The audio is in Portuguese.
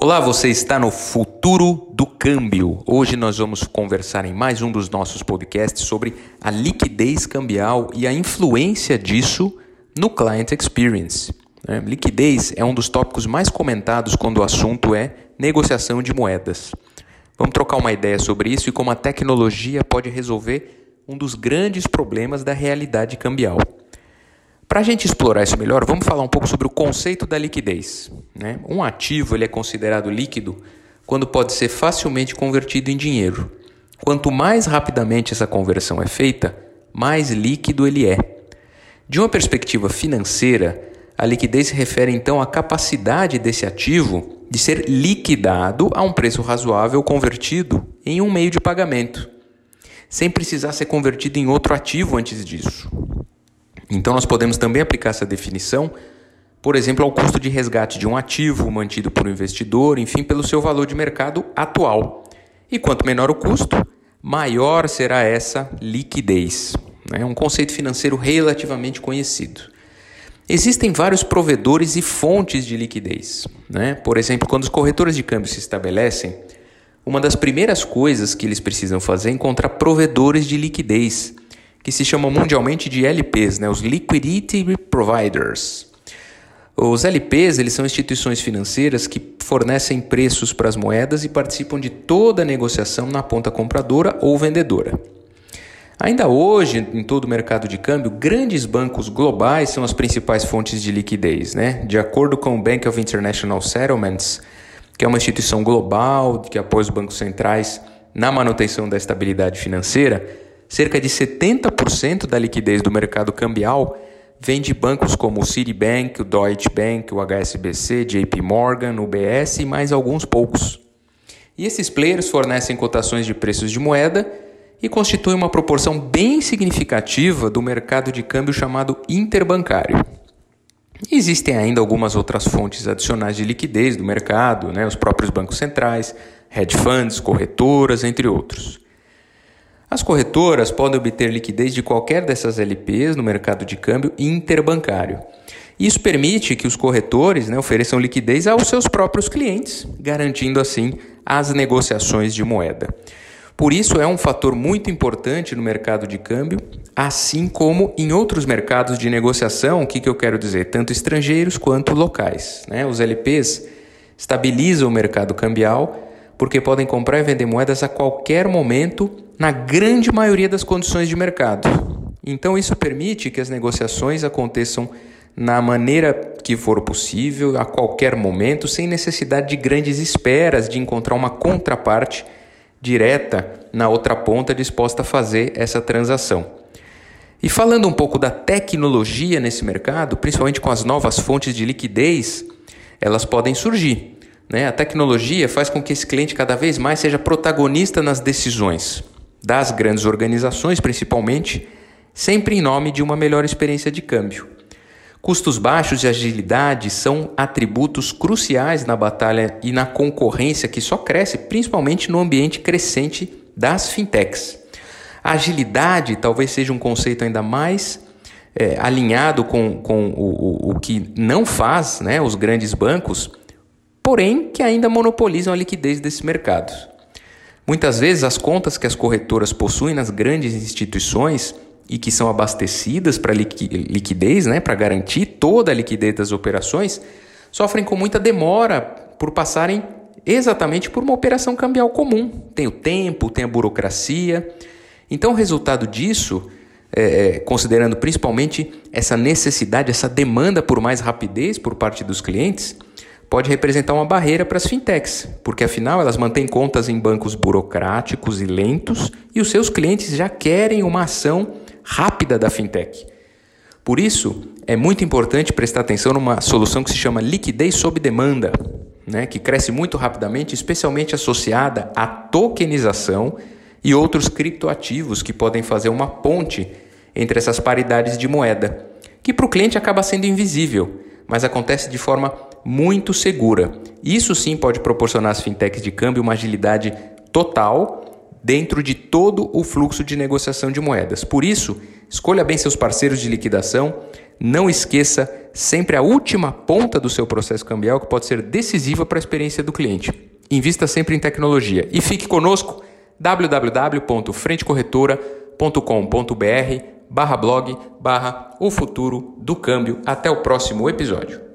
Olá, você está no Futuro do Câmbio. Hoje nós vamos conversar em mais um dos nossos podcasts sobre a liquidez cambial e a influência disso no Client Experience. Né? Liquidez é um dos tópicos mais comentados quando o assunto é negociação de moedas. Vamos trocar uma ideia sobre isso e como a tecnologia pode resolver um dos grandes problemas da realidade cambial. Para a gente explorar isso melhor, vamos falar um pouco sobre o conceito da liquidez. Né? Um ativo ele é considerado líquido quando pode ser facilmente convertido em dinheiro. Quanto mais rapidamente essa conversão é feita, mais líquido ele é. De uma perspectiva financeira, a liquidez se refere então à capacidade desse ativo de ser liquidado a um preço razoável convertido em um meio de pagamento, sem precisar ser convertido em outro ativo antes disso. Então, nós podemos também aplicar essa definição, por exemplo, ao custo de resgate de um ativo mantido por um investidor, enfim, pelo seu valor de mercado atual. E quanto menor o custo, maior será essa liquidez. É um conceito financeiro relativamente conhecido. Existem vários provedores e fontes de liquidez. Né? Por exemplo, quando os corretores de câmbio se estabelecem, uma das primeiras coisas que eles precisam fazer é encontrar provedores de liquidez que se chamam mundialmente de LPs, né, os Liquidity Providers. Os LPs eles são instituições financeiras que fornecem preços para as moedas e participam de toda a negociação na ponta compradora ou vendedora. Ainda hoje, em todo o mercado de câmbio, grandes bancos globais são as principais fontes de liquidez. Né? De acordo com o Bank of International Settlements, que é uma instituição global que apoia os bancos centrais na manutenção da estabilidade financeira, Cerca de 70% da liquidez do mercado cambial vem de bancos como o Citibank, o Deutsche Bank, o HSBC, JP Morgan, UBS e mais alguns poucos. E esses players fornecem cotações de preços de moeda e constituem uma proporção bem significativa do mercado de câmbio chamado interbancário. Existem ainda algumas outras fontes adicionais de liquidez do mercado, né? os próprios bancos centrais, hedge funds, corretoras, entre outros. As corretoras podem obter liquidez de qualquer dessas LPs no mercado de câmbio interbancário. Isso permite que os corretores né, ofereçam liquidez aos seus próprios clientes, garantindo assim as negociações de moeda. Por isso, é um fator muito importante no mercado de câmbio, assim como em outros mercados de negociação, o que, que eu quero dizer? Tanto estrangeiros quanto locais. Né? Os LPs estabilizam o mercado cambial porque podem comprar e vender moedas a qualquer momento, na grande maioria das condições de mercado. Então, isso permite que as negociações aconteçam na maneira que for possível, a qualquer momento, sem necessidade de grandes esperas de encontrar uma contraparte direta na outra ponta disposta a fazer essa transação. E falando um pouco da tecnologia nesse mercado, principalmente com as novas fontes de liquidez, elas podem surgir. Né? A tecnologia faz com que esse cliente cada vez mais seja protagonista nas decisões das grandes organizações, principalmente, sempre em nome de uma melhor experiência de câmbio. Custos baixos e agilidade são atributos cruciais na batalha e na concorrência que só cresce, principalmente no ambiente crescente das fintechs. A agilidade talvez seja um conceito ainda mais é, alinhado com, com o, o, o que não faz né, os grandes bancos, porém que ainda monopolizam a liquidez desses mercados. Muitas vezes as contas que as corretoras possuem nas grandes instituições e que são abastecidas para liquidez, né, para garantir toda a liquidez das operações, sofrem com muita demora por passarem exatamente por uma operação cambial comum. Tem o tempo, tem a burocracia. Então, o resultado disso, é, é considerando principalmente essa necessidade, essa demanda por mais rapidez por parte dos clientes, pode representar uma barreira para as fintechs, porque afinal elas mantêm contas em bancos burocráticos e lentos e os seus clientes já querem uma ação rápida da fintech. Por isso, é muito importante prestar atenção numa solução que se chama liquidez sob demanda, né, que cresce muito rapidamente, especialmente associada à tokenização e outros criptoativos que podem fazer uma ponte entre essas paridades de moeda, que para o cliente acaba sendo invisível, mas acontece de forma muito segura. Isso sim pode proporcionar às fintechs de câmbio uma agilidade total dentro de todo o fluxo de negociação de moedas. Por isso, escolha bem seus parceiros de liquidação, Não esqueça sempre a última ponta do seu processo cambial que pode ser decisiva para a experiência do cliente. Invista sempre em tecnologia e fique conosco www.frentecorretora.com.br barra blog barra o futuro do câmbio. Até o próximo episódio.